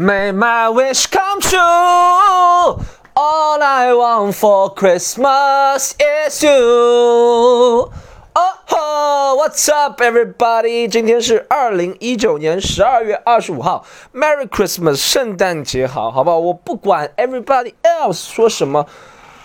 May my wish come true. All I want for Christmas is you. Oh, oh, what's up, everybody？今天是二零一九年十二月二十五号，Merry Christmas，圣诞节好，好不好？我不管 everybody else 说什么，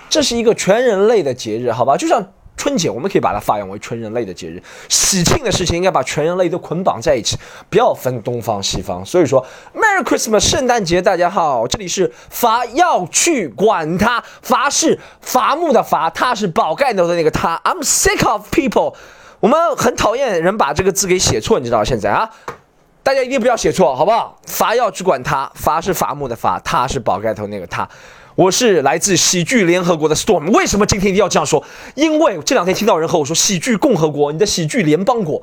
这是一个全人类的节日，好吧？就像。 春节我们可以把它发扬为全人类的节日，喜庆的事情应该把全人类都捆绑在一起，不要分东方西方。所以说，Merry Christmas，圣诞节大家好，这里是伐要去管他，伐是伐木的伐，他是宝盖头的那个他。I'm sick of people，我们很讨厌人把这个字给写错，你知道现在啊，大家一定不要写错，好不好？伐要去管他，伐是伐木的伐，他是宝盖头那个他。我是来自喜剧联合国的 Storm，为什么今天一定要这样说？因为这两天听到人和我说喜剧共和国，你的喜剧联邦国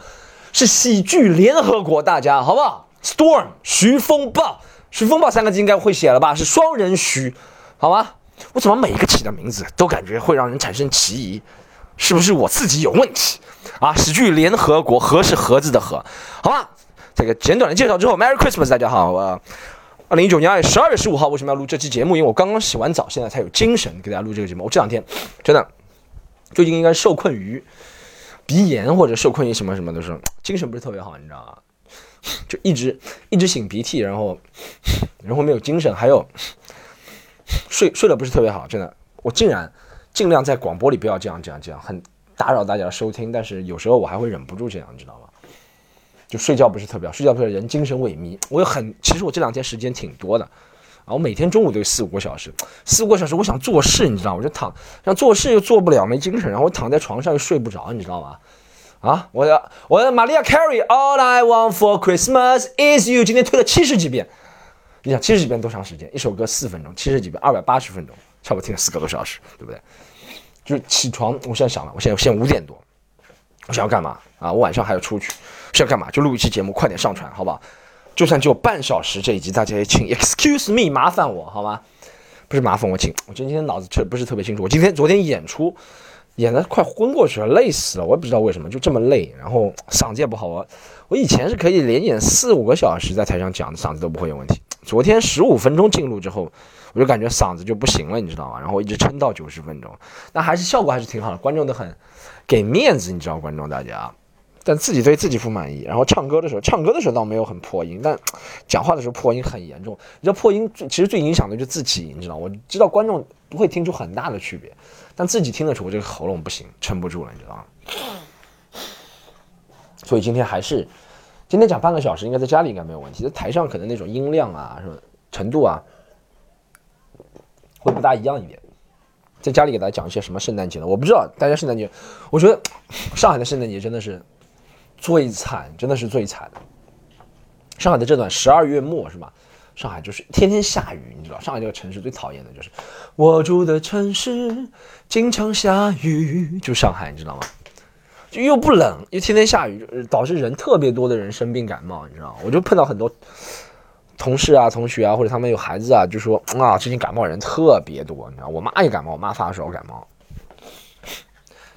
是喜剧联合国，大家好不好？Storm 徐风暴，徐风暴三个字应该会写了吧？是双人徐，好吗？我怎么每一个起的名字都感觉会让人产生歧义？是不是我自己有问题啊？喜剧联合国，和是盒子的和，好吧？这个简短的介绍之后，Merry Christmas，大家好，我。二零一九年二月十二月十五号，为什么要录这期节目？因为我刚刚洗完澡，现在才有精神给大家录这个节目。我这两天真的最近应该受困于鼻炎或者受困于什么什么的时候，精神不是特别好，你知道吗？就一直 一直擤鼻涕，然后然后没有精神，还有睡睡得不是特别好，真的。我竟然尽量在广播里不要这样这样这样，很打扰大家的收听，但是有时候我还会忍不住这样，你知道吗？就睡觉不是特别好，睡觉不是人精神萎靡。我有很，其实我这两天时间挺多的，啊，我每天中午都有四五个小时，四五个小时，我想做事，你知道，我就躺，想做事又做不了，没精神，然后我躺在床上又睡不着，你知道吗？啊，我的我的玛利亚· Carey All I Want for Christmas is You，今天推了七十几遍，你想七十几遍多长时间？一首歌四分钟，七十几遍二百八十分钟，差不多听了四个多小时，对不对？就是起床，我现在想了，我现在现在五点多，我想要干嘛啊？我晚上还要出去。是要干嘛？就录一期节目，快点上传，好不好？就算只有半小时这一集，大家也请 excuse me，麻烦我，好吗？不是麻烦我，请。我今天脑子确不是特别清楚。我今天昨天演出演的快昏过去了，累死了。我也不知道为什么就这么累，然后嗓子也不好。我我以前是可以连演四五个小时在台上讲，嗓子都不会有问题。昨天十五分钟进入之后，我就感觉嗓子就不行了，你知道吗？然后一直撑到九十分钟，那还是效果还是挺好的，观众都很给面子，你知道，观众大家。但自己对自己不满意，然后唱歌的时候，唱歌的时候倒没有很破音，但讲话的时候破音很严重。你知道破音最其实最影响的就是自己，你知道？我知道观众不会听出很大的区别，但自己听得出我这个喉咙不行，撑不住了，你知道吗？所以今天还是今天讲半个小时，应该在家里应该没有问题，在台上可能那种音量啊什么程度啊会不大一样一点。在家里给大家讲一些什么圣诞节的，我不知道大家圣诞节，我觉得上海的圣诞节真的是。最惨，真的是最惨的。上海的这段十二月末是吧？上海就是天天下雨，你知道，上海这个城市最讨厌的就是我住的城市经常下雨，就上海，你知道吗？就又不冷，又天天下雨，导致人特别多的人生病感冒，你知道我就碰到很多同事啊、同学啊，或者他们有孩子啊，就说啊，最近感冒人特别多，你知道，我妈也感冒，我妈发烧感冒。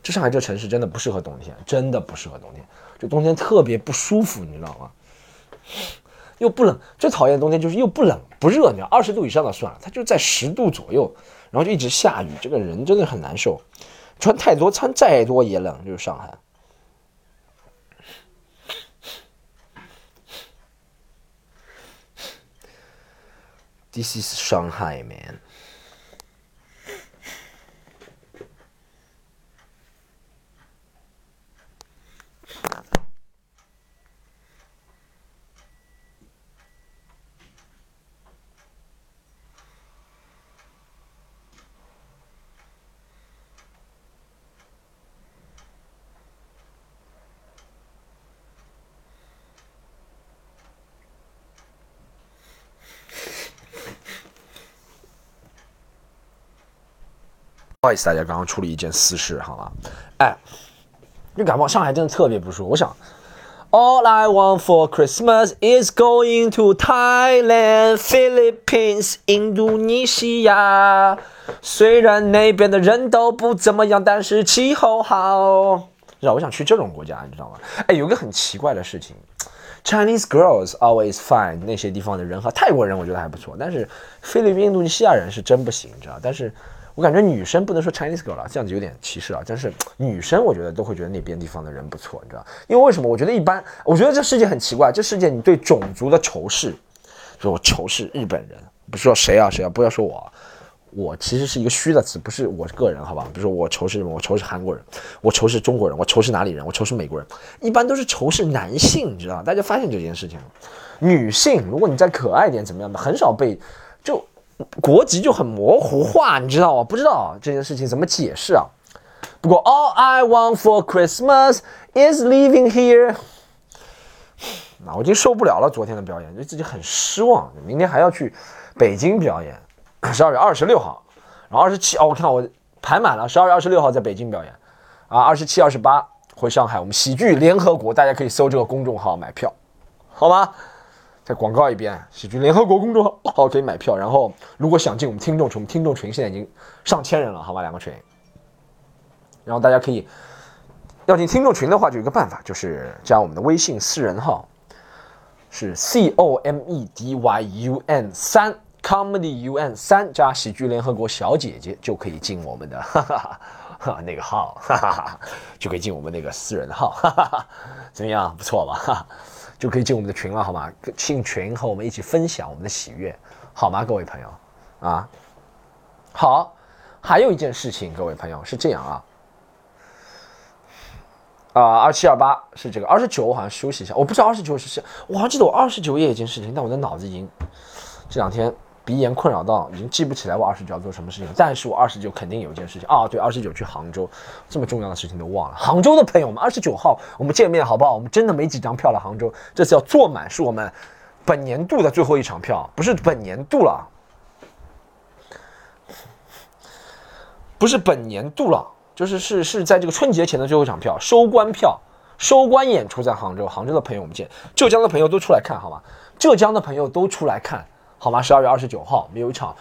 这上海这城市真的不适合冬天，真的不适合冬天。就冬天特别不舒服，你知道吗？又不冷，最讨厌冬天就是又不冷不热，你知道，二十度以上的算了，它就在十度左右，然后就一直下雨，这个人真的很难受。穿太多，穿再多也冷，就是上海。This is Shanghai, man. 大家刚刚出了一件私事，好吗？哎，这感冒，上海真的特别不舒服。我想，All I want for Christmas is going to Thailand, Philippines, 印度尼西亚。虽然那边的人都不怎么样，但是气候好。知道，我想去这种国家，你知道吗？哎，有个很奇怪的事情，Chinese girls always fine，那些地方的人和泰国人我觉得还不错，但是菲律宾、印度尼西亚人是真不行，你知道？但是我感觉女生不能说 Chinese girl 了，这样子有点歧视啊。但是女生我觉得都会觉得那边地方的人不错，你知道？因为为什么？我觉得一般，我觉得这世界很奇怪，这世界你对种族的仇视，说我仇视日本人，不是说谁啊谁啊，不要说我。我其实是一个虚的词，不是我个人，好吧？比如说我仇视什么？我仇视韩国人，我仇视中国人，我仇视哪里人？我仇视美国人。一般都是仇视男性，你知道大家发现这件事情，女性，如果你再可爱点，怎么样的，很少被就国籍就很模糊化，你知道吗？不知道这件事情怎么解释啊？不过 All I want for Christmas is living here。那我已经受不了了，昨天的表演，对自己很失望。明天还要去北京表演。十二月二十六号，然后二十七哦，我看我排满了。十二月二十六号在北京表演，啊，二十七、二十八回上海。我们喜剧联合国，大家可以搜这个公众号买票，好吗？再广告一遍，喜剧联合国公众号可以买票。然后如果想进我们听众群，我们听众群现在已经上千人了，好吧？两个群。然后大家可以要进听众群的话，就有一个办法，就是加我们的微信私人号，是 C O M E D Y U N 三。Comedy UN 三加喜剧联合国小姐姐就可以进我们的哈哈哈那个号，哈哈哈就可以进我们那个私人号，哈哈哈怎么样？不错吧？哈，就可以进我们的群了，好吗？进群和我们一起分享我们的喜悦，好吗？各位朋友啊，好，还有一件事情，各位朋友是这样啊，啊，二七二八是这个，二十九我好像休息一下，我不知道二十九是是，我好像记得我二十九也有一件事情，但我的脑子已经这两天。鼻炎困扰到已经记不起来我二十九要做什么事情，但是我二十九肯定有一件事情啊，对，二十九去杭州，这么重要的事情都忘了。杭州的朋友们，二十九号我们见面好不好？我们真的没几张票了，杭州这次要坐满，是我们本年度的最后一场票，不是本年度了，不是本年度了，就是是是在这个春节前的最后一场票，收官票，收官演出在杭州，杭州的朋友我们见，浙江的朋友都出来看好吗？浙江的朋友都出来看。好吗？十二月二十九号，我们有一场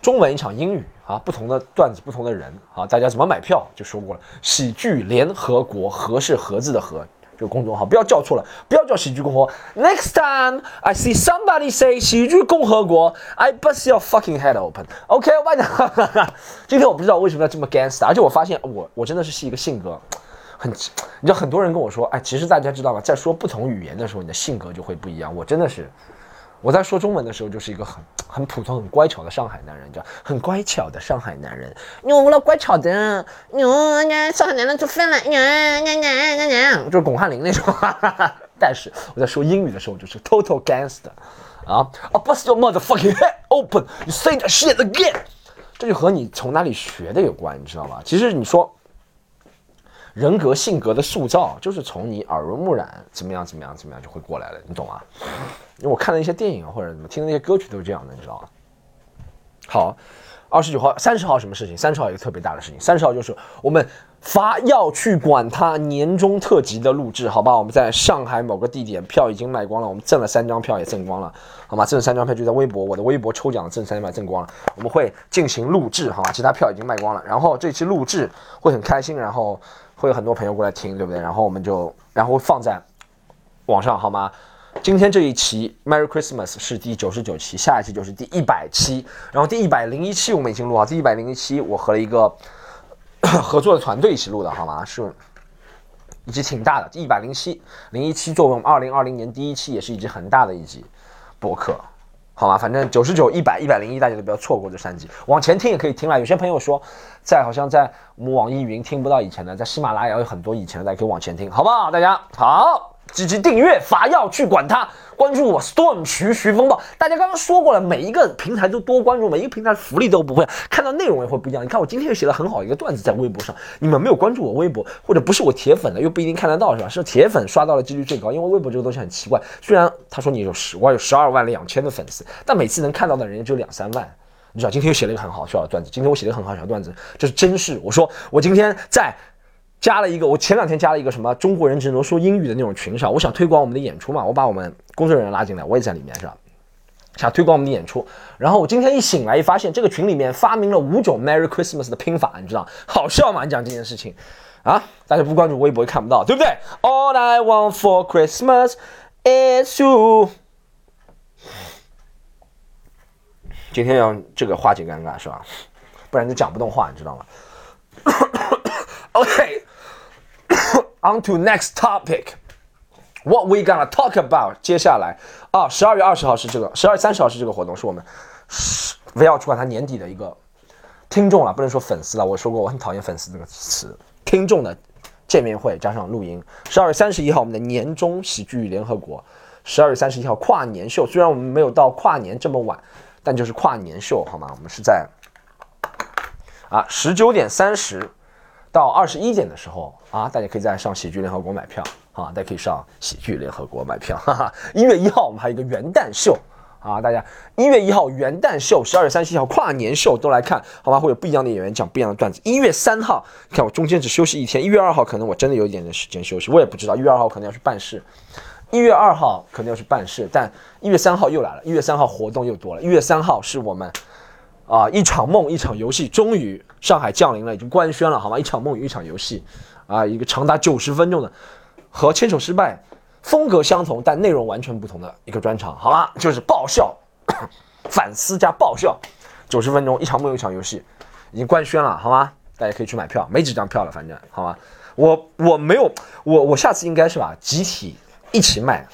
中文，一场英语啊，不同的段子，不同的人啊，大家怎么买票就说过了。喜剧联合国，和是盒子的和，这个公众号不要叫错了，不要叫喜剧共和。Next time I see somebody say 喜剧共和国，I bust your fucking head open。OK，我帮你 讲。今天我不知道为什么要这么 gangster，而且我发现我我真的是是一个性格很，你知道很多人跟我说，哎，其实大家知道吗？在说不同语言的时候，你的性格就会不一样。我真的是。我在说中文的时候，就是一个很很普通、很乖巧的上海男人，叫很乖巧的上海男人。牛了，乖巧的牛，上海男人就分了，牛牛牛牛，就是巩汉林那种。但是我在说英语的时候，就是 total gangster 啊，I bust your motherfucking head open，you say that shit again。这就和你从哪里学的有关，你知道吗？其实你说。人格性格的塑造，就是从你耳濡目染，怎么样怎么样怎么样就会过来了，你懂吗？因为我看了一些电影或者怎么听的那些歌曲都是这样的，你知道吗？好，二十九号、三十号什么事情？三十号一个特别大的事情，三十号就是我们发要去管他年终特辑的录制，好吧？我们在上海某个地点，票已经卖光了，我们挣了三张票也挣光了，好吗？挣了三张票就在微博，我的微博抽奖挣三张票挣光了，我们会进行录制，好吧？其他票已经卖光了，然后这期录制会很开心，然后。会有很多朋友过来听，对不对？然后我们就，然后放在网上，好吗？今天这一期 Merry Christmas 是第九十九期，下一期就是第一百期，然后第一百零一期我们已经录好，第一百零一期我和一个 合作的团队一起录的，好吗？是一集挺大的，第一百零七零一期作为我们二零二零年第一期，也是一集很大的一集博客。好吗？反正九十九、一百、一百零一，大家都不要错过这三集。往前听也可以听了。有些朋友说，在好像在我们网易云听不到以前的，在喜马拉雅有很多以前的，大家可以往前听，好不好？大家好。积极订阅，伐要去管他。关注我，Storm 徐徐风暴。大家刚刚说过了，每一个平台都多关注，每一个平台福利都不会，看到内容也会不一样。你看我今天又写了很好一个段子在微博上，你们没有关注我微博，或者不是我铁粉的，又不一定看得到，是吧？是铁粉刷到的几率最高，因为微博这个东西很奇怪。虽然他说你有十，我有十二万两千的粉丝，但每次能看到的人也只有两三万。你知道，今天又写了一个很好笑的段子。今天我写了一个很好笑的段子，这是真事。我说我今天在。加了一个，我前两天加了一个什么中国人只能说英语的那种群上，我想推广我们的演出嘛，我把我们工作人员拉进来，我也在里面是吧？想推广我们的演出，然后我今天一醒来一发现，这个群里面发明了五种 Merry Christmas 的拼法，你知道？好笑吗？你讲这件事情啊？大家不关注微博也看不到，对不对？All I want for Christmas is you。今天要这个化解尴尬是吧？不然就讲不动话，你知道吗？OK Onto next topic。What we gonna talk about？接下来啊，十二月二十号是这个，十二月三十号是这个活动，是我们围绕主管他年底的一个听众了，不能说粉丝了。我说过我很讨厌粉丝这个词，听众的见面会加上录音。十二月三十一号我们的年终喜剧联合国，十二月三十一号跨年秀。虽然我们没有到跨年这么晚，但就是跨年秀好吗？我们是在啊十九点三十到二十一点的时候啊，大家可以在上喜剧联合国买票。啊，大家可以上喜剧联合国买票。哈哈，一月一号我们还有一个元旦秀啊，大家一月一号元旦秀，十二月三十一号跨年秀都来看，好吧？会有不一样的演员讲不一样的段子。一月三号，看我中间只休息一天。一月二号可能我真的有一点点时间休息，我也不知道。一月二号可能要去办事，一月二号可能要去办事，但一月三号又来了。一月三号活动又多了。一月三号是我们啊一场梦一场游戏，终于上海降临了，已经官宣了，好吗？一场梦与一场游戏啊，一个长达九十分钟的。和牵手失败风格相同，但内容完全不同的一个专场，好吗？就是爆笑、反思加爆笑，九十分钟一场梦一场游戏，已经官宣了，好吗？大家可以去买票，没几张票了，反正好吗？我我没有，我我下次应该是吧，集体一起卖，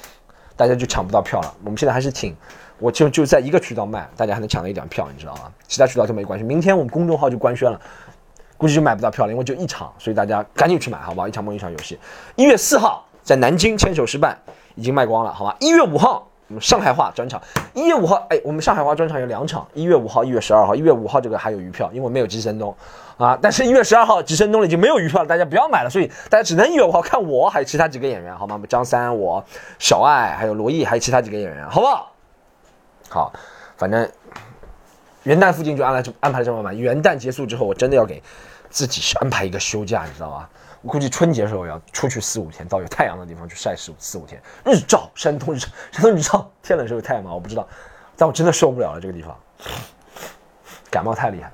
大家就抢不到票了。我们现在还是挺，我就就在一个渠道卖，大家还能抢到一点票，你知道吗？其他渠道就没关系。明天我们公众号就官宣了。估计就买不到票了，因为就一场，所以大家赶紧去买，好不好？一场梦，一场游戏。一月四号在南京牵手失败，已经卖光了，好吧？一月五号我们上海话专场，一月五号，哎，我们上海话专场有两场，一月五号，一月十二号。一月五号这个还有余票，因为没有吉森东啊。但是，一月十二号吉森东已经没有余票了，大家不要买了，所以大家只能一月五号看我，还有其他几个演员，好吗？张三，我，小爱，还有罗毅，还有其他几个演员，好不好？好，反正元旦附近就安排安排这么满。元旦结束之后，我真的要给。自己安排一个休假，你知道吧？我估计春节的时候要出去四五天，到有太阳的地方去晒四五四五天。日照，山东日照，山东日照，天冷时候有太阳吗？我不知道，但我真的受不了了这个地方，感冒太厉害。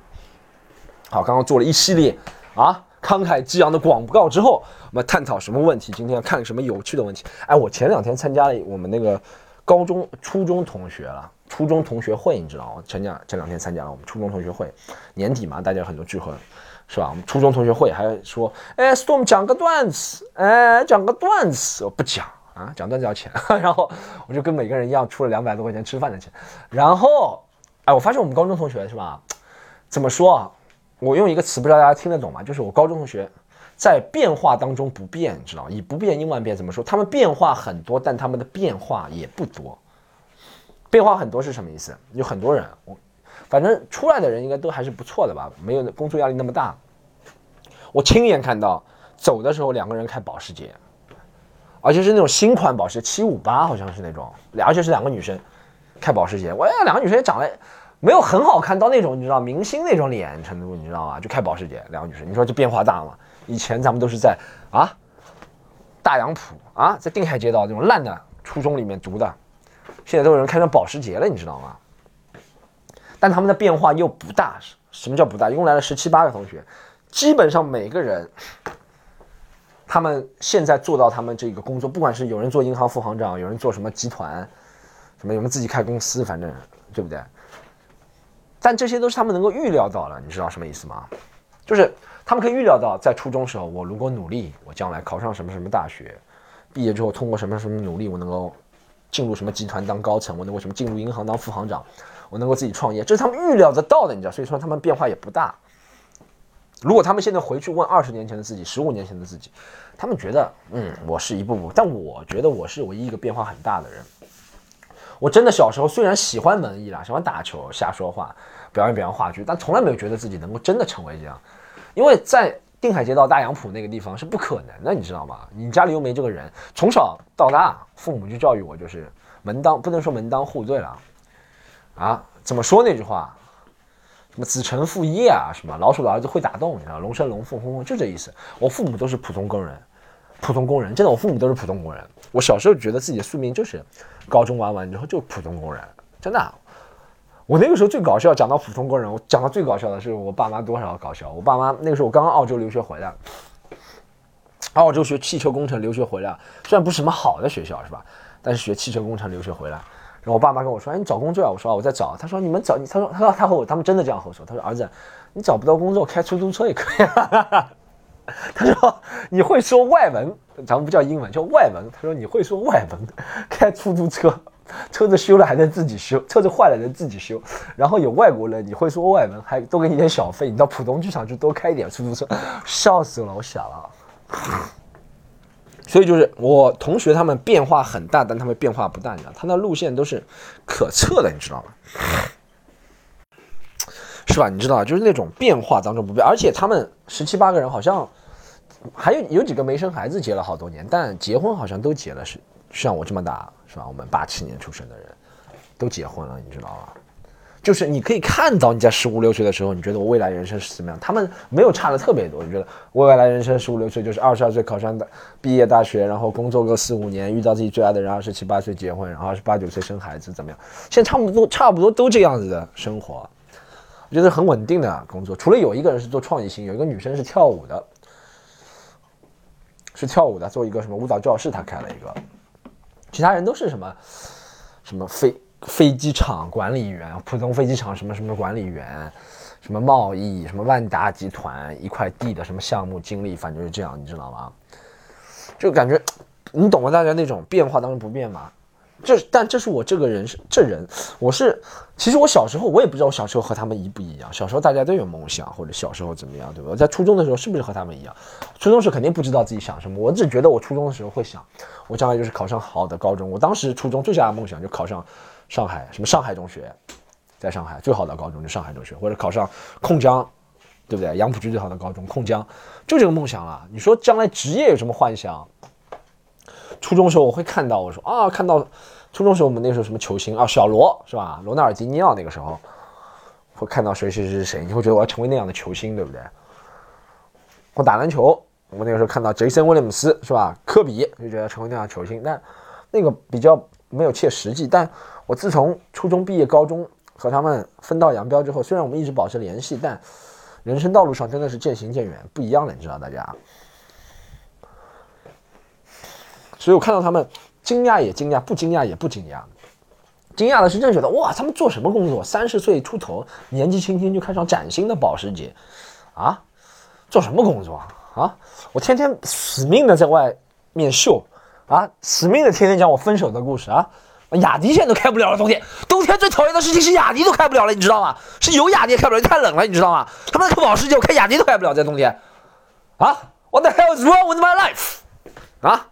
好，刚刚做了一系列啊慷慨激昂的广告之后，我们探讨什么问题？今天要看什么有趣的问题？哎，我前两天参加了我们那个高中、初中同学了，初中同学会，你知道吗？前两前两天参加了我们初中同学会，年底嘛，大家很多聚会。是吧？我们初中同学会还说，哎，Storm 讲个段子，哎，讲个段子，我不讲啊，讲段子要钱。然后我就跟每个人一样出了两百多块钱吃饭的钱。然后，哎，我发现我们高中同学是吧？怎么说啊？我用一个词，不知道大家听得懂吗？就是我高中同学在变化当中不变，你知道吗？以不变应万变。怎么说？他们变化很多，但他们的变化也不多。变化很多是什么意思？有很多人，我。反正出来的人应该都还是不错的吧，没有工作压力那么大。我亲眼看到走的时候两个人开保时捷，而且是那种新款保时捷七五八，好像是那种，而且是两个女生开保时捷。我呀，两个女生也长得没有很好看到那种，你知道明星那种脸程度，你知道吗？就开保时捷，两个女生，你说这变化大吗？以前咱们都是在啊大洋浦啊，在定海街道那种烂的初中里面读的，现在都有人开上保时捷了，你知道吗？但他们的变化又不大，什么叫不大？一共来了十七八个同学，基本上每个人，他们现在做到他们这个工作，不管是有人做银行副行长，有人做什么集团，什么有人自己开公司，反正对不对？但这些都是他们能够预料到的，你知道什么意思吗？就是他们可以预料到，在初中时候，我如果努力，我将来考上什么什么大学，毕业之后通过什么什么努力，我能够进入什么集团当高层，我能够什么进入银行当副行长。我能够自己创业，这是他们预料得到的，你知道，所以说他们变化也不大。如果他们现在回去问二十年前的自己、十五年前的自己，他们觉得，嗯，我是一步步，但我觉得我是唯一一个变化很大的人。我真的小时候虽然喜欢文艺啦，喜欢打球、瞎说话、表演表演话剧，但从来没有觉得自己能够真的成为这样。因为在定海街道大杨浦那个地方是不可能的，你知道吗？你家里又没这个人，从小到大，父母就教育我，就是门当不能说门当户对了。啊，怎么说那句话？什么子承父业啊？什么老鼠的儿子会打洞？你知道，龙生龙，凤生凤，就这意思。我父母都是普通工人，普通工人，真的，我父母都是普通工人。我小时候觉得自己的宿命就是高中玩完之后就普通工人，真的。我那个时候最搞笑，讲到普通工人，我讲到最搞笑的是我爸妈多少搞笑。我爸妈那个时候我刚刚澳洲留学回来，澳洲学汽车工程留学回来，虽然不是什么好的学校，是吧？但是学汽车工程留学回来。然后我爸妈跟我说：“哎，你找工作啊？”我说：“，我在找。”他说：“你们找你？”他说：“他说他和我他们真的这样和我说。他说儿子，你找不到工作，开出租车也可以。”他说：“你会说外文，咱们不叫英文，叫外文。”他说：“你会说外文，开出租车。”车子修了还能自己修，车子坏了能自己修，然后有外国人，你会说外文，还多给你点小费，你到浦东剧场去多开一点出租车，笑死了，我想了。所以就是我同学他们变化很大，但他们变化不大，你知道，他那路线都是可测的，你知道吗？是吧？你知道，就是那种变化当中不变，而且他们十七八个人好像还有有几个没生孩子，结了好多年，但结婚好像都结了，是像我这么大。是吧？我们八七年出生的人，都结婚了，你知道吗？就是你可以看到你在十五六岁的时候，你觉得我未来人生是怎么样？他们没有差的特别多。你觉得我未来人生十五六岁就是二十二岁考上的毕业大学，然后工作个四五年，遇到自己最爱的人，二十七八岁结婚，然后二十八九岁生孩子，怎么样？现在差不多差不多都这样子的生活，我觉得很稳定的工作。除了有一个人是做创意型，有一个女生是跳舞的，是跳舞的，做一个什么舞蹈教室，她开了一个。其他人都是什么，什么飞飞机场管理员，普通飞机场什么什么管理员，什么贸易，什么万达集团一块地的什么项目经理，反正是这样，你知道吗？就感觉，你懂吗？大家那种变化当中不变吗？这，但这是我这个人是这人，我是，其实我小时候我也不知道我小时候和他们一不一样。小时候大家都有梦想，或者小时候怎么样，对吧？在初中的时候是不是和他们一样？初中时肯定不知道自己想什么，我只觉得我初中的时候会想，我将来就是考上好的高中。我当时初中最大的梦想就考上上海什么上海中学，在上海最好的高中就上海中学，或者考上控江，对不对？杨浦区最好的高中控江，就这个梦想了。你说将来职业有什么幻想？初中时候我会看到，我说啊，看到初中时候我们那时候什么球星啊，小罗是吧？罗纳尔迪尼奥那个时候会看到谁谁谁谁，你会觉得我要成为那样的球星，对不对？我打篮球，我那个时候看到杰森威廉姆斯是吧？科比就觉得成为那样球星，但那个比较没有切实际。但我自从初中毕业，高中和他们分道扬镳之后，虽然我们一直保持联系，但人生道路上真的是渐行渐远，不一样了，你知道大家。所以我看到他们，惊讶也惊讶，不惊讶也不惊讶。惊讶的是，真觉得哇，他们做什么工作？三十岁出头，年纪轻轻就开上崭新的保时捷，啊，做什么工作啊？我天天死命的在外面秀，啊，死命的天天讲我分手的故事啊。雅迪现在都开不了了，冬天，冬天最讨厌的事情是雅迪都开不了了，你知道吗？是有雅迪也开不了，太冷了，你知道吗？他们开保时捷，我开雅迪都开不了，在冬天，啊，What the hell is wrong with my life？啊？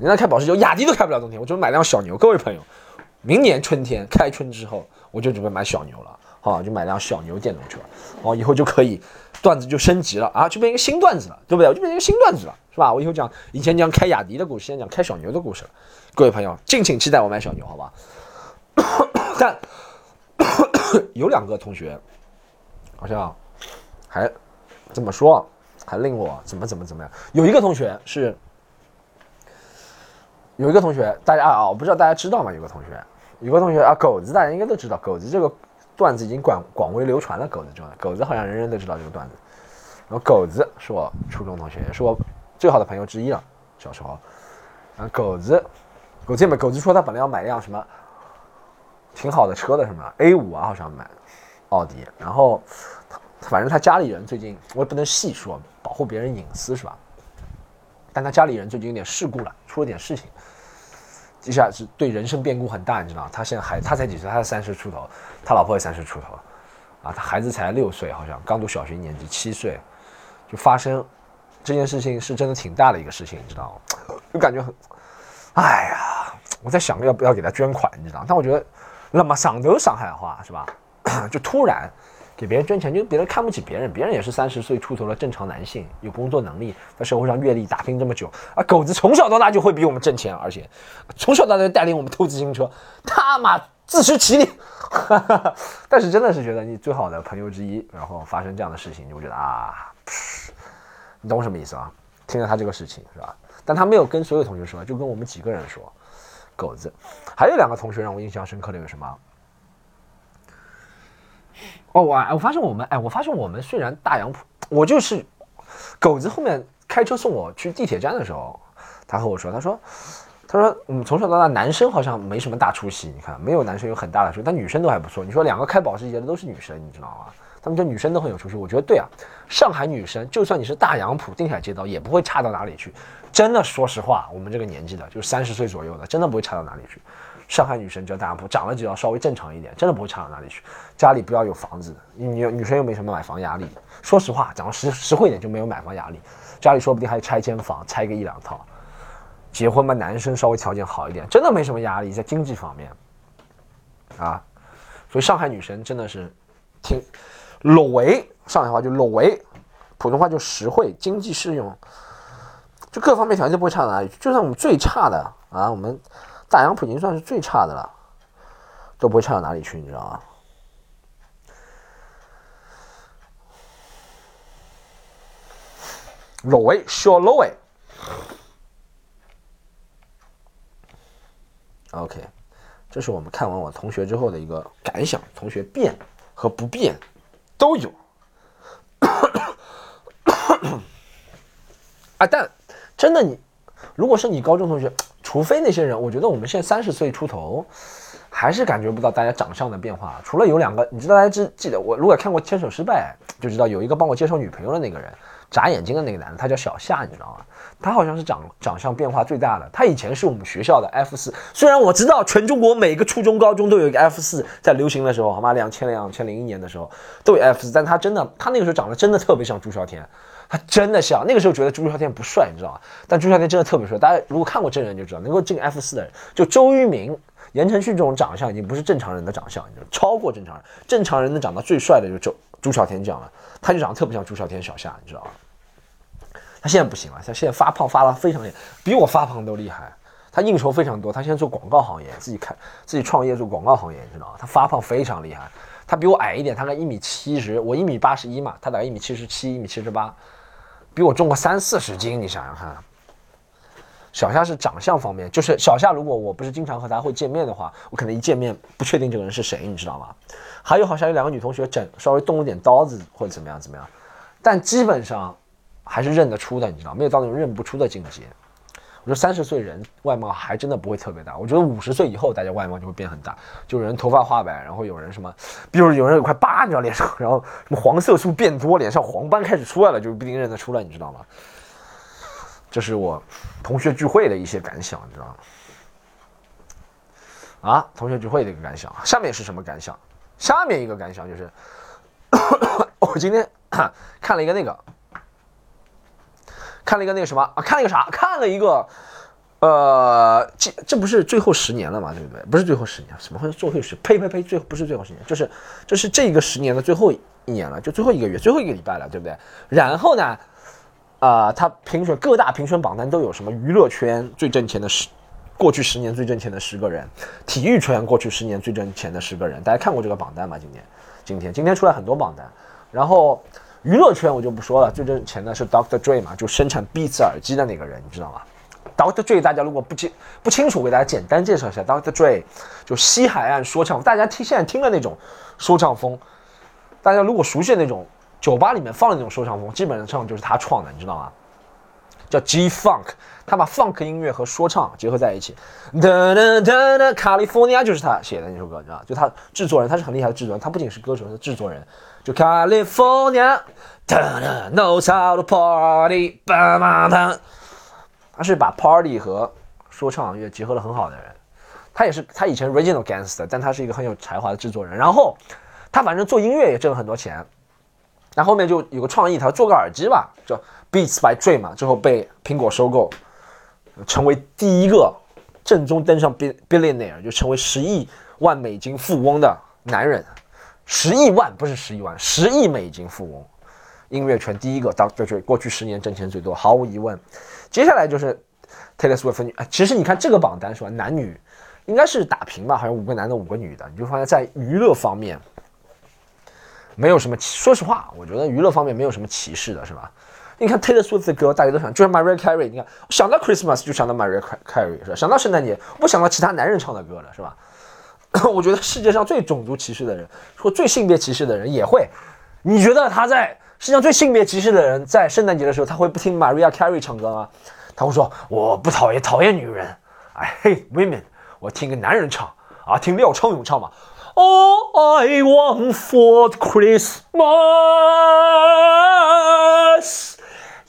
人家开保时捷，雅迪都开不了冬天，我准备买辆小牛。各位朋友，明年春天开春之后，我就准备买小牛了，好，就买辆小牛电动车，哦，以后就可以段子就升级了啊，就变一个新段子了，对不对？我就变成一个新段子了，是吧？我以后讲以前讲开雅迪的故事，现在讲开小牛的故事了。各位朋友，敬请期待我买小牛，好吧？但有两个同学好像还这么说，还令我怎么怎么怎么样？有一个同学是。有一个同学，大家啊，我不知道大家知道吗？有个同学，有个同学啊，狗子大家应该都知道，狗子这个段子已经广广为流传了。狗子这个狗子好像人人都知道这个段子。然后狗子是我初中同学，也是我最好的朋友之一了。小时候，然后狗子，狗子没狗子说他本来要买辆什么挺好的车的，什么 A 五啊，好像买奥迪。然后反正他家里人最近我也不能细说，保护别人隐私是吧？但他家里人最近有点事故了，出了点事情。接下来是对人生变故很大，你知道他现在还他才几岁？他才三十出头，他老婆也三十出头，啊，他孩子才六岁，好像刚读小学一年级，七岁就发生这件事情，是真的挺大的一个事情，你知道吗？就感觉很，哎呀，我在想要不要给他捐款，你知道？但我觉得那么上头上海话是吧？就突然。给别人捐钱，就别人看不起别人，别人也是三十岁出头的正常男性，有工作能力，在社会上阅历打拼这么久，啊，狗子从小到大就会比我们挣钱，而且从小到大带领我们偷自行车，他妈自食其力。但是真的是觉得你最好的朋友之一，然后发生这样的事情，你会觉得啊，你懂什么意思啊？听了他这个事情是吧？但他没有跟所有同学说，就跟我们几个人说。狗子，还有两个同学让我印象深刻的有什么？哦，我我发现我们，哎，我发现我们虽然大洋普，我就是狗子后面开车送我去地铁站的时候，他和我说，他说，他说，嗯，从小到大男生好像没什么大出息，你看没有男生有很大的出息，但女生都还不错。你说两个开保时捷的都是女生，你知道吗？他们这女生都很有出息，我觉得对啊。上海女生就算你是大杨浦定海街道，也不会差到哪里去。真的，说实话，我们这个年纪的，就是三十岁左右的，真的不会差到哪里去。上海女生只要大家不，长得只要稍微正常一点，真的不会差到哪里去。家里不要有房子，女女生又没什么买房压力。说实话，讲实实惠一点就没有买房压力。家里说不定还拆迁房，拆个一两套。结婚嘛，男生稍微条件好一点，真的没什么压力，在经济方面啊。所以上海女生真的是挺。裸为上海话就裸为，普通话就实惠，经济适用，就各方面条件不会差到哪里去。就算我们最差的啊，我们大洋普已经算是最差的了，都不会差到哪里去，你知道吗？裸为小裸为，OK，这是我们看完我同学之后的一个感想，同学变和不变。都有，啊！但真的，你如果是你高中同学，除非那些人，我觉得我们现在三十岁出头，还是感觉不到大家长相的变化。除了有两个，你知道大家记记得我，如果看过《牵手失败》，就知道有一个帮我介绍女朋友的那个人。眨眼睛的那个男的，他叫小夏，你知道吗？他好像是长长相变化最大的。他以前是我们学校的 F 四，虽然我知道全中国每个初中、高中都有一个 F 四，在流行的时候，好吗？两千两千零一年的时候都有 F 四，但他真的，他那个时候长得真的特别像朱孝天，他真的像。那个时候觉得朱孝天不帅，你知道吗？但朱孝天真的特别帅。大家如果看过真人就知道，能够进 F 四的人，就周渝民、言承旭这种长相已经不是正常人的长相，你知道超过正常人。正常人能长得最帅的就周朱孝天这样了，他就长得特别像朱孝天小夏，你知道吗？他现在不行了，他现在发胖发了非常厉害，比我发胖都厉害。他应酬非常多，他现在做广告行业，自己开自己创业做广告行业，你知道吗？他发胖非常厉害。他比我矮一点，他才一米七十，我一米八十一嘛，他大概一米七十七、一米七十八，比我重个三四十斤。你想想看，小夏是长相方面，就是小夏，如果我不是经常和他会见面的话，我可能一见面不确定这个人是谁，你知道吗？还有好像有两个女同学整稍微动了点刀子或者怎么样怎么样，但基本上。还是认得出的，你知道，没有到那种认不出的境界。我说三十岁人外貌还真的不会特别大，我觉得五十岁以后大家外貌就会变很大，就有人头发花白，然后有人什么，比如有人有块疤，你知道脸上，然后什么黄色素变多，脸上黄斑开始出来了，就不一定认得出来，你知道吗？这是我同学聚会的一些感想，你知道吗？啊，同学聚会的一个感想，下面是什么感想？下面一个感想就是，我今天 看了一个那个。看了一个那个什么啊？看了一个啥？看了一个，呃，这这不是最后十年了嘛？对不对？不是最后十年，什么会最后十？呸呸呸！最不是最后十年，就是这是这个十年的最后一年了，就最后一个月，最后一个礼拜了，对不对？然后呢，啊，他评选各大评选榜单都有什么娱乐圈最挣钱的十，过去十年最挣钱的十个人，体育圈过去十年最挣钱的十个人，大家看过这个榜单吗？今天，今天，今天出来很多榜单，然后。娱乐圈我就不说了，最挣钱的是 Dr. Dre 嘛，就生产 Beats 耳机的那个人，你知道吗？Dr. Dre 大家如果不清不清楚，我给大家简单介绍一下，Dr. Dre 就西海岸说唱，大家听现在听的那种说唱风，大家如果熟悉那种酒吧里面放的那种说唱风，基本上就是他创的，你知道吗？叫 G Funk，他把 Funk 音乐和说唱结合在一起。哒哒哒哒，California 就是他写的那首歌，你知道就他制作人，他是很厉害的制作人，他不仅是歌手，是制作人。就 California，哒哒，knows how to party，叭叭叭。他是把 party 和说唱音乐结合的很好的人。他也是，他以前 Regional Gangster，但他是一个很有才华的制作人。然后他反正做音乐也挣了很多钱。然后面就有个创意，他做个耳机吧，叫 Beats by Dre 嘛，最后被苹果收购，成为第一个正宗登上 billionaire，就成为十亿万美金富翁的男人。十亿万不是十亿万，十亿美金富翁，音乐圈第一个，当就是过去十年挣钱最多，毫无疑问。接下来就是 Taylor Swift 女，其实你看这个榜单是吧，男女应该是打平吧，好像五个男的五个女的，你就发现在娱乐方面没有什么，说实话，我觉得娱乐方面没有什么歧视的，是吧？你看 Taylor Swift 的歌，大家都想，就像 Mariah Carey，你看想到 Christmas 就想到 Mariah Carey 是吧？想到圣诞节不想到其他男人唱的歌了，是吧？我觉得世界上最种族歧视的人，或最性别歧视的人也会。你觉得他在世界上最性别歧视的人，在圣诞节的时候，他会不听 Maria Carey 唱歌吗？他会说我不讨厌讨厌女人，I hate women。我听个男人唱啊，听廖昌永唱嘛。All I want for Christmas,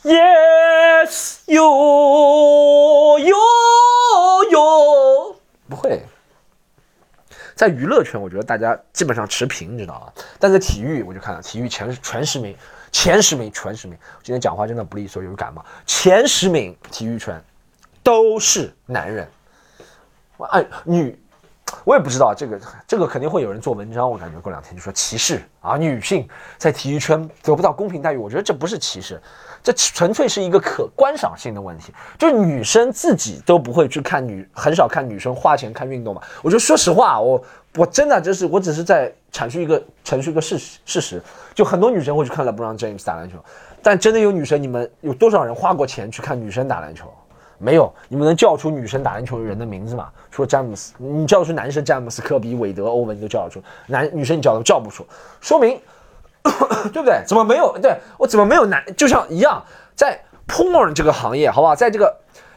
yes, you, you, you。不会。在娱乐圈，我觉得大家基本上持平，你知道吗？但在体育，我就看了体育前全十名，前十名，前十名。今天讲话真的不利索，有感冒。前十名体育圈都是男人，我哎女，我也不知道这个这个肯定会有人做文章。我感觉过两天就说歧视啊，女性在体育圈得不到公平待遇。我觉得这不是歧视。这纯粹是一个可观赏性的问题，就是女生自己都不会去看女，很少看女生花钱看运动嘛。我就说实话，我我真的就是，我只是在阐述一个陈述一个事实事实。就很多女生会去看 LeBron James 打篮球，但真的有女生，你们有多少人花过钱去看女生打篮球？没有，你们能叫出女生打篮球的人的名字吗？除了詹姆斯，你叫出男生詹姆斯、科比、韦德、欧文，你都叫得出，男女生你叫都叫不出，说明。对不对？怎么没有？对我怎么没有男？就像一样，在 porn 这个行业，好不好？在这个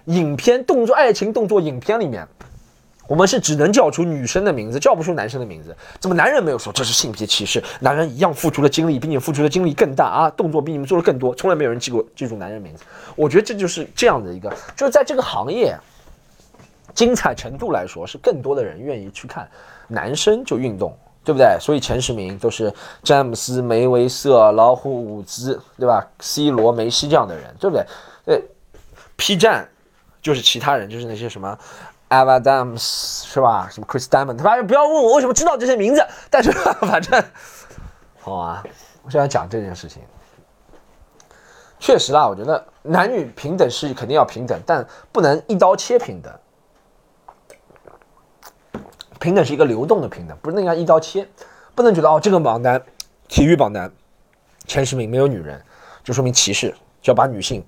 影片动作、爱情动作影片里面，我们是只能叫出女生的名字，叫不出男生的名字。怎么男人没有说这是性别歧视？男人一样付出了精力，并且付出的精力更大啊，动作比你们做的更多，从来没有人记过记住男人名字。我觉得这就是这样的一个，就是在这个行业精彩程度来说，是更多的人愿意去看男生就运动。对不对？所以前十名都是詹姆斯、梅维瑟、老虎伍兹，对吧？C 罗、梅西这样的人，对不对？对，P 站就是其他人，就是那些什么 Ava Dams 是吧？什么 Chris Diamond，他不要问我为什么知道这些名字，但是反正好啊。我现在讲这件事情，确实啦，我觉得男女平等是肯定要平等，但不能一刀切平等。平等是一个流动的平等，不是那样一刀切，不能觉得哦，这个榜单，体育榜单前十名没有女人，就说明歧视，就要把女性，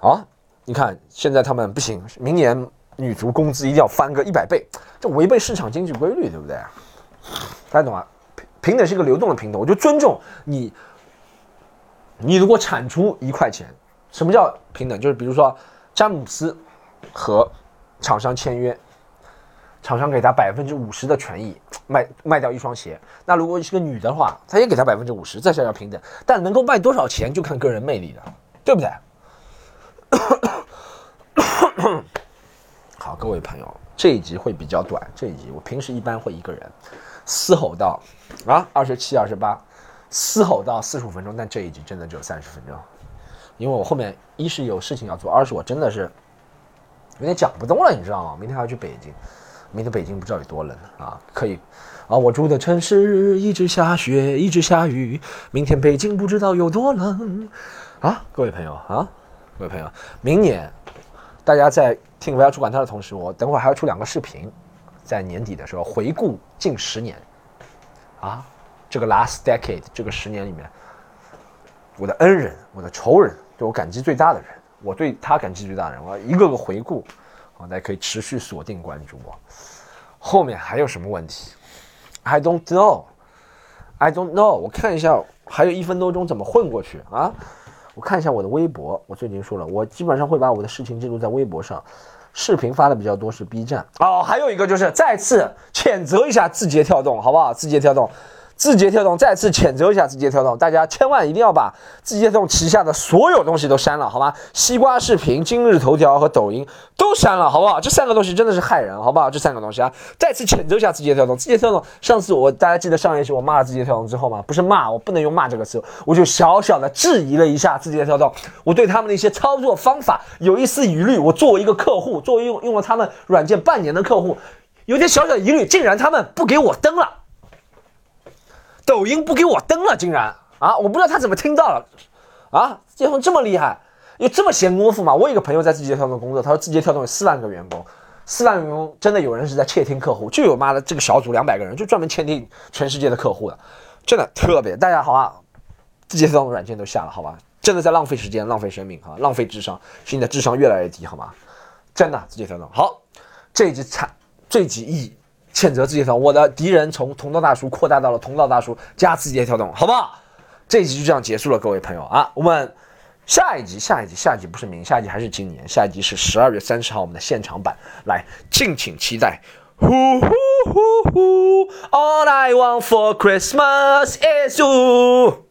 啊，你看现在他们不行，明年女足工资一定要翻个一百倍，这违背市场经济规律，对不对？大家懂吗？平等是一个流动的平等，我就尊重你，你如果产出一块钱，什么叫平等？就是比如说詹姆斯和厂商签约。厂商给他百分之五十的权益，卖卖掉一双鞋。那如果你是个女的话，他也给他百分之五十，这才叫平等。但能够卖多少钱，就看个人魅力了，对不对？各位朋友，这一集会比较短。这一集我平时一般会一个人嘶吼到啊二十七、二十八，嘶吼到四十五分钟。但这一集真的只有三十分钟，因为我后面一是有事情要做，二是我真的是有点讲不动了，你知道吗？明天还要去北京。明天北京不知道有多冷啊！可以啊，我住的城市一直下雪，一直下雨。明天北京不知道有多冷啊！各位朋友啊，各位朋友，明年大家在听我要出管他的同时，我等会儿还要出两个视频，在年底的时候回顾近十年啊，这个 last decade 这个十年里面，我的恩人，我的仇人，对我感激最大的人，我对他感激最大的人，我要一个个回顾。大家可以持续锁定关注我，后面还有什么问题？I don't know, I don't know。我看一下，还有一分多钟怎么混过去啊？我看一下我的微博，我最近说了，我基本上会把我的事情记录在微博上，视频发的比较多是 B 站。哦，还有一个就是再次谴责一下字节跳动，好不好？字节跳动。字节跳动再次谴责一下字节跳动，大家千万一定要把字节跳动旗下的所有东西都删了，好吗？西瓜视频、今日头条和抖音都删了，好不好？这三个东西真的是害人，好不好？这三个东西啊，再次谴责一下字节跳动。字节跳动，上次我大家记得上一期我骂了字节跳动之后吗？不是骂，我不能用骂这个词，我就小小的质疑了一下字节跳动，我对他们的一些操作方法有一丝疑虑。我作为一个客户，作为用用了他们软件半年的客户，有点小小疑虑，竟然他们不给我登了。抖音不给我登了，竟然啊！我不知道他怎么听到了，啊！字节跳动这么厉害，有这么闲工夫吗？我有个朋友在字节跳动工作，他说字节跳动有四万个员工，四万员工真的有人是在窃听客户，就有妈的这个小组两百个人就专门窃听全世界的客户的，真的特别。大家好啊，字节跳动软件都下了，好吧？真的在浪费时间、浪费生命啊，浪费智商，使你的智商越来越低，好吗？真的，字节跳动好，这一集惨，这一集一。谴责字节跳动，我的敌人从同道大叔扩大到了同道大叔加字节跳动，好不好？这一集就这样结束了，各位朋友啊，我们下一集，下一集，下一集不是明，下一集还是今年，下一集是十二月三十号我们的现场版，来敬请期待。呼呼呼呼，All I want for Christmas is you。